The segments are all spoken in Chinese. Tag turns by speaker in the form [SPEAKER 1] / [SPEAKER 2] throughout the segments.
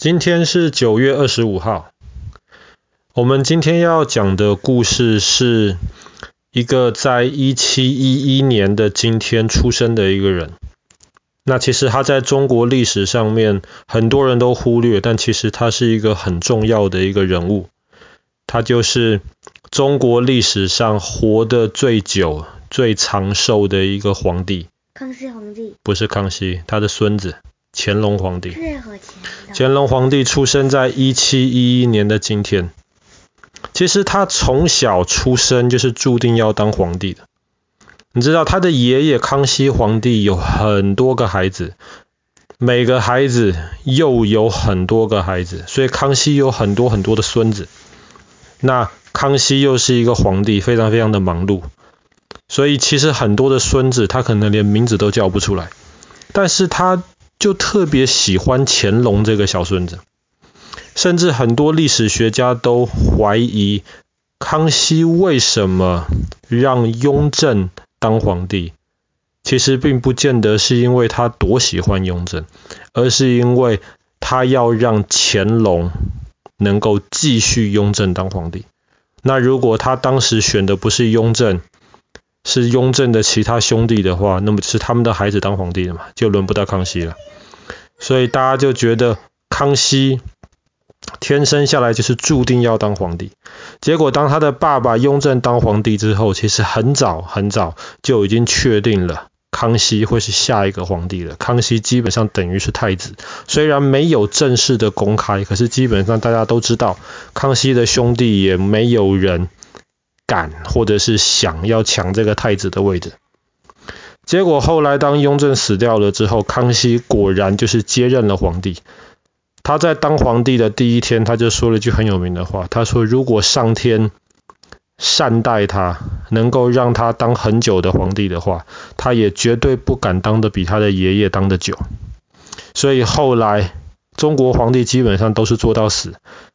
[SPEAKER 1] 今天是九月二十五号。我们今天要讲的故事是一个在一七一一年的今天出生的一个人。那其实他在中国历史上面很多人都忽略，但其实他是一个很重要的一个人物。他就是中国历史上活得最久、最长寿的一个皇帝。
[SPEAKER 2] 康熙皇帝？
[SPEAKER 1] 不是康熙，他的孙子。乾隆皇帝，乾隆皇帝出生在一七一一年的今天。其实他从小出生就是注定要当皇帝的。你知道他的爷爷康熙皇帝有很多个孩子，每个孩子又有很多个孩子，所以康熙有很多很多的孙子。那康熙又是一个皇帝，非常非常的忙碌，所以其实很多的孙子他可能连名字都叫不出来，但是他。就特别喜欢乾隆这个小孙子，甚至很多历史学家都怀疑康熙为什么让雍正当皇帝，其实并不见得是因为他多喜欢雍正，而是因为他要让乾隆能够继续雍正当皇帝。那如果他当时选的不是雍正，是雍正的其他兄弟的话，那么是他们的孩子当皇帝的嘛，就轮不到康熙了。所以大家就觉得康熙天生下来就是注定要当皇帝。结果当他的爸爸雍正当皇帝之后，其实很早很早就已经确定了康熙会是下一个皇帝了。康熙基本上等于是太子，虽然没有正式的公开，可是基本上大家都知道，康熙的兄弟也没有人敢或者是想要抢这个太子的位置。结果后来当雍正死掉了之后，康熙果然就是接任了皇帝。他在当皇帝的第一天，他就说了句很有名的话，他说：“如果上天善待他，能够让他当很久的皇帝的话，他也绝对不敢当得比他的爷爷当得久。”所以后来中国皇帝基本上都是做到死。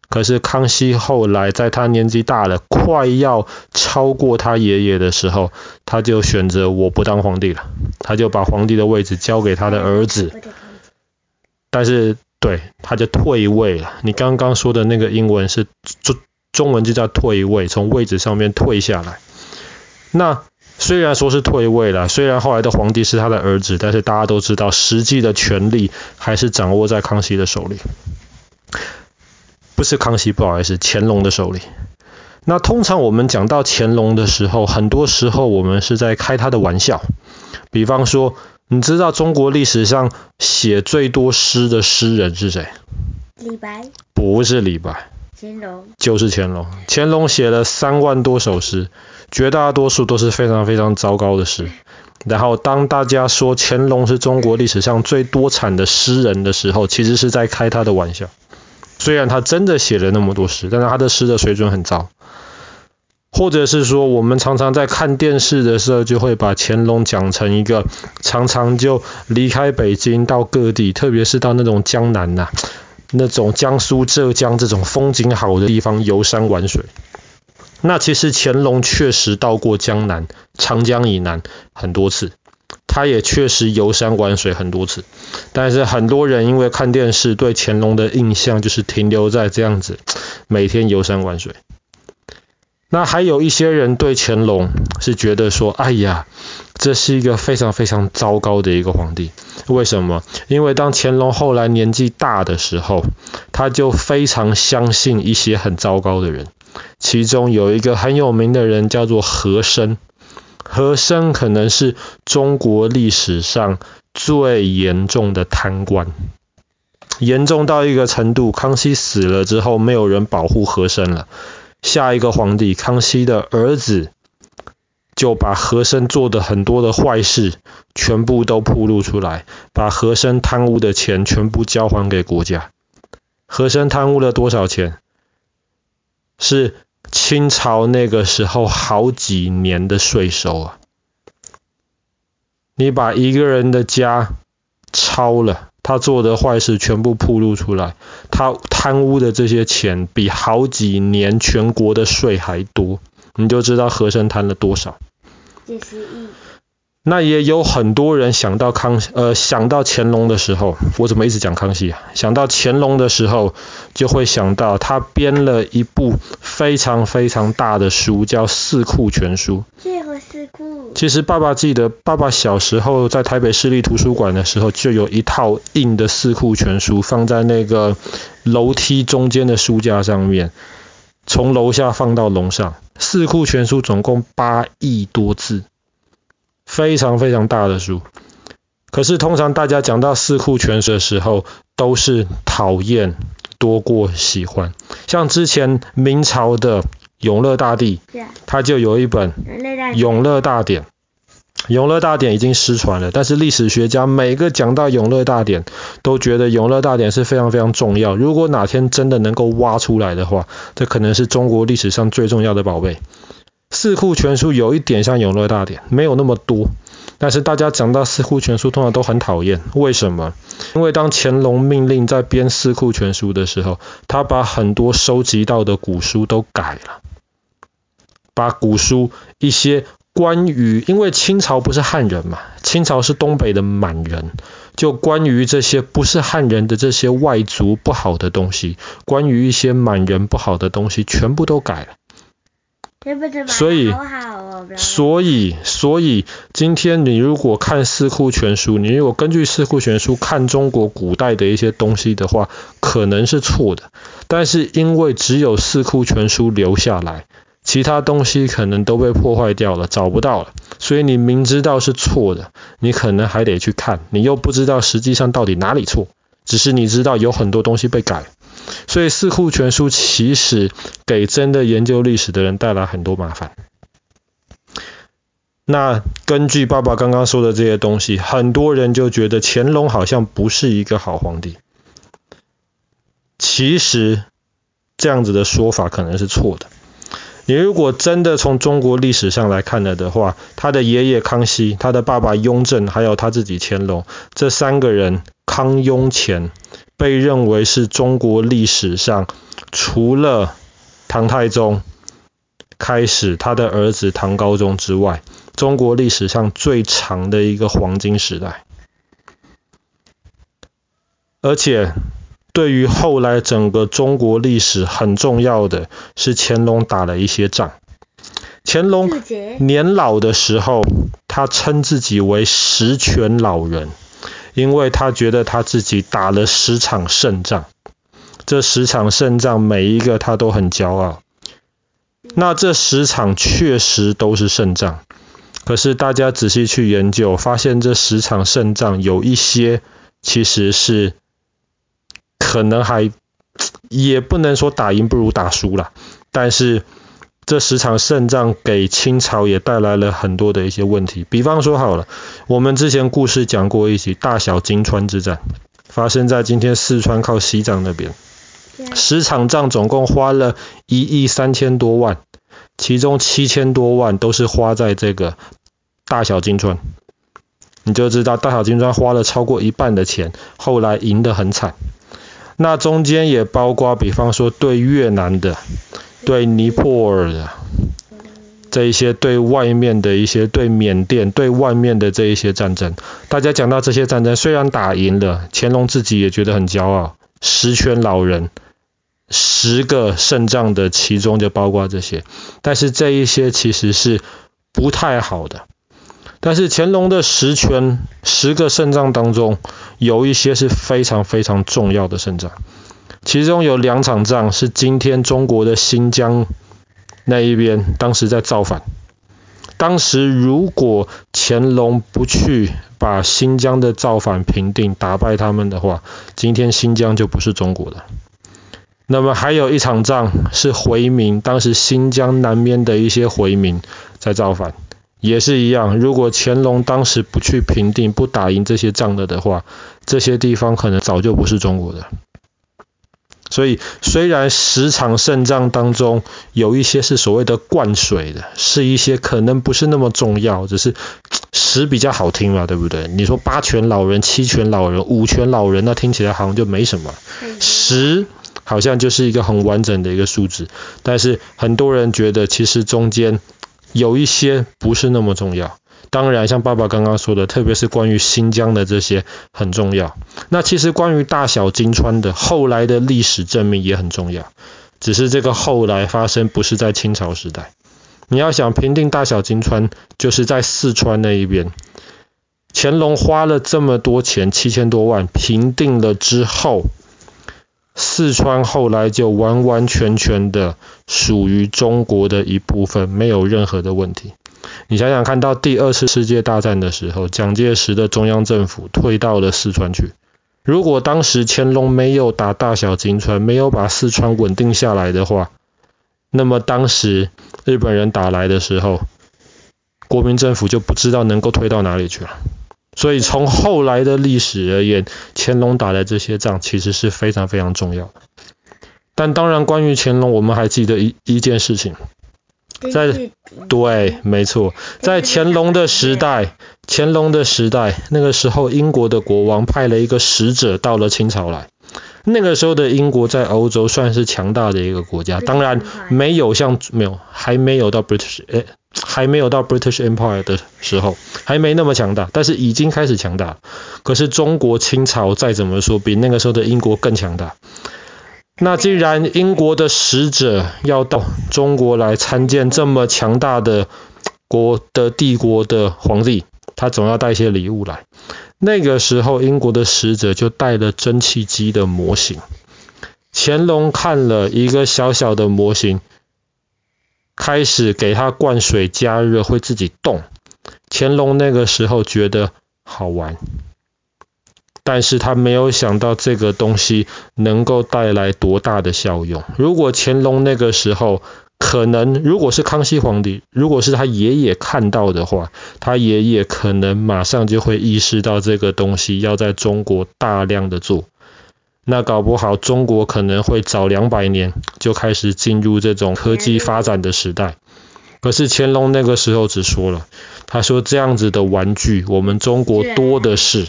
[SPEAKER 1] 可是康熙后来在他年纪大了，快要超过他爷爷的时候，他就选择我不当皇帝了，他就把皇帝的位置交给他的儿子。但是对，他就退位了。你刚刚说的那个英文是中中文就叫退位，从位置上面退下来。那虽然说是退位了，虽然后来的皇帝是他的儿子，但是大家都知道，实际的权力还是掌握在康熙的手里。不是康熙，不好意思，乾隆的手里。那通常我们讲到乾隆的时候，很多时候我们是在开他的玩笑。比方说，你知道中国历史上写最多诗的诗人是谁？
[SPEAKER 2] 李白？
[SPEAKER 1] 不是李白。
[SPEAKER 2] 乾隆？
[SPEAKER 1] 就是乾隆。乾隆写了三万多首诗，绝大多数都是非常非常糟糕的诗。然后当大家说乾隆是中国历史上最多产的诗人的时候，其实是在开他的玩笑。虽然他真的写了那么多诗，但是他的诗的水准很糟。或者是说，我们常常在看电视的时候，就会把乾隆讲成一个常常就离开北京到各地，特别是到那种江南呐、那种江苏、浙江这种风景好的地方游山玩水。那其实乾隆确实到过江南、长江以南很多次。他也确实游山玩水很多次，但是很多人因为看电视对乾隆的印象就是停留在这样子，每天游山玩水。那还有一些人对乾隆是觉得说，哎呀，这是一个非常非常糟糕的一个皇帝。为什么？因为当乾隆后来年纪大的时候，他就非常相信一些很糟糕的人，其中有一个很有名的人叫做和珅。和珅可能是中国历史上最严重的贪官，严重到一个程度，康熙死了之后，没有人保护和珅了。下一个皇帝康熙的儿子就把和珅做的很多的坏事全部都暴露出来，把和珅贪污的钱全部交还给国家。和珅贪污了多少钱？是。清朝那个时候好几年的税收啊！你把一个人的家抄了，他做的坏事全部暴露出来，他贪污的这些钱比好几年全国的税还多，你就知道和珅贪了多少。
[SPEAKER 2] 几十亿。
[SPEAKER 1] 那也有很多人想到康呃想到乾隆的时候，我怎么一直讲康熙啊？想到乾隆的时候，就会想到他编了一部非常非常大的书，叫《四库全书》。
[SPEAKER 2] 这个四库。
[SPEAKER 1] 其实爸爸记得，爸爸小时候在台北市立图书馆的时候，就有一套硬的《四库全书》放在那个楼梯中间的书架上面，从楼下放到楼上，《四库全书》总共八亿多字。非常非常大的书，可是通常大家讲到四库全书的时候，都是讨厌多过喜欢。像之前明朝的永乐大帝，他就有一本《永乐大典》。永乐大典已经失传了，但是历史学家每个讲到永乐大典，都觉得永乐大典是非常非常重要。如果哪天真的能够挖出来的话，这可能是中国历史上最重要的宝贝。四库全书有一点像永乐大典，没有那么多，但是大家讲到四库全书，通常都很讨厌。为什么？因为当乾隆命令在编四库全书的时候，他把很多收集到的古书都改了，把古书一些关于，因为清朝不是汉人嘛，清朝是东北的满人，就关于这些不是汉人的这些外族不好的东西，关于一些满人不好的东西，全部都改了。所以，所以，所以，今天你如果看四库全书，你如果根据四库全书看中国古代的一些东西的话，可能是错的。但是因为只有四库全书留下来，其他东西可能都被破坏掉了，找不到了。所以你明知道是错的，你可能还得去看，你又不知道实际上到底哪里错，只是你知道有很多东西被改。所以四库全书其实给真的研究历史的人带来很多麻烦。那根据爸爸刚刚说的这些东西，很多人就觉得乾隆好像不是一个好皇帝。其实这样子的说法可能是错的。你如果真的从中国历史上来看了的话，他的爷爷康熙、他的爸爸雍正，还有他自己乾隆，这三个人康雍乾。被认为是中国历史上除了唐太宗开始，他的儿子唐高宗之外，中国历史上最长的一个黄金时代。而且，对于后来整个中国历史很重要的是乾隆打了一些仗。乾隆年老的时候，他称自己为十全老人。因为他觉得他自己打了十场胜仗，这十场胜仗每一个他都很骄傲。那这十场确实都是胜仗，可是大家仔细去研究，发现这十场胜仗有一些其实是可能还也不能说打赢不如打输了，但是。这十场胜仗给清朝也带来了很多的一些问题，比方说好了，我们之前故事讲过一起大小金川之战，发生在今天四川靠西藏那边，十场仗总共花了一亿三千多万，其中七千多万都是花在这个大小金川，你就知道大小金川花了超过一半的钱，后来赢得很惨，那中间也包括比方说对越南的。对尼泊尔的这一些，对外面的一些，对缅甸，对外面的这一些战争，大家讲到这些战争，虽然打赢了，乾隆自己也觉得很骄傲，十全老人，十个胜仗的其中就包括这些，但是这一些其实是不太好的。但是乾隆的十全，十个胜仗当中，有一些是非常非常重要的胜仗。其中有两场仗是今天中国的新疆那一边，当时在造反。当时如果乾隆不去把新疆的造反平定、打败他们的话，今天新疆就不是中国的。那么还有一场仗是回民，当时新疆南边的一些回民在造反，也是一样。如果乾隆当时不去平定、不打赢这些仗了的话，这些地方可能早就不是中国的。所以，虽然十场胜仗当中有一些是所谓的灌水的，是一些可能不是那么重要，只是十比较好听嘛，对不对？你说八全老人、七全老人、五全老人，那听起来好像就没什么。十好像就是一个很完整的一个数字，但是很多人觉得其实中间有一些不是那么重要。当然，像爸爸刚刚说的，特别是关于新疆的这些很重要。那其实关于大小金川的后来的历史证明也很重要，只是这个后来发生不是在清朝时代。你要想平定大小金川，就是在四川那一边。乾隆花了这么多钱，七千多万平定了之后，四川后来就完完全全的属于中国的一部分，没有任何的问题。你想想看到第二次世界大战的时候，蒋介石的中央政府退到了四川去。如果当时乾隆没有打大小金川，没有把四川稳定下来的话，那么当时日本人打来的时候，国民政府就不知道能够推到哪里去了。所以从后来的历史而言，乾隆打的这些仗其实是非常非常重要的。但当然，关于乾隆，我们还记得一一件事情，在对，没错，在乾隆的时代，乾隆的时代，那个时候英国的国王派了一个使者到了清朝来。那个时候的英国在欧洲算是强大的一个国家，当然没有像没有还没有到 British 诶还没有到 British Empire 的时候，还没那么强大，但是已经开始强大。可是中国清朝再怎么说比那个时候的英国更强大。那既然英国的使者要到中国来参见这么强大的国的帝国的皇帝，他总要带些礼物来。那个时候，英国的使者就带了蒸汽机的模型。乾隆看了一个小小的模型，开始给它灌水加热，会自己动。乾隆那个时候觉得好玩，但是他没有想到这个东西能够带来多大的效用。如果乾隆那个时候，可能如果是康熙皇帝，如果是他爷爷看到的话，他爷爷可能马上就会意识到这个东西要在中国大量的做，那搞不好中国可能会早两百年就开始进入这种科技发展的时代。可是乾隆那个时候只说了，他说这样子的玩具我们中国多的是，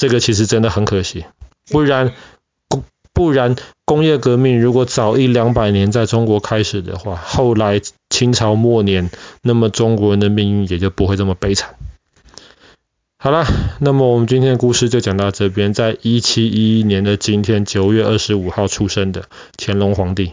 [SPEAKER 1] 这个其实真的很可惜，不然。不然，工业革命如果早一两百年在中国开始的话，后来清朝末年，那么中国人的命运也就不会这么悲惨。好了，那么我们今天的故事就讲到这边。在一七一一年的今天，九月二十五号出生的乾隆皇帝。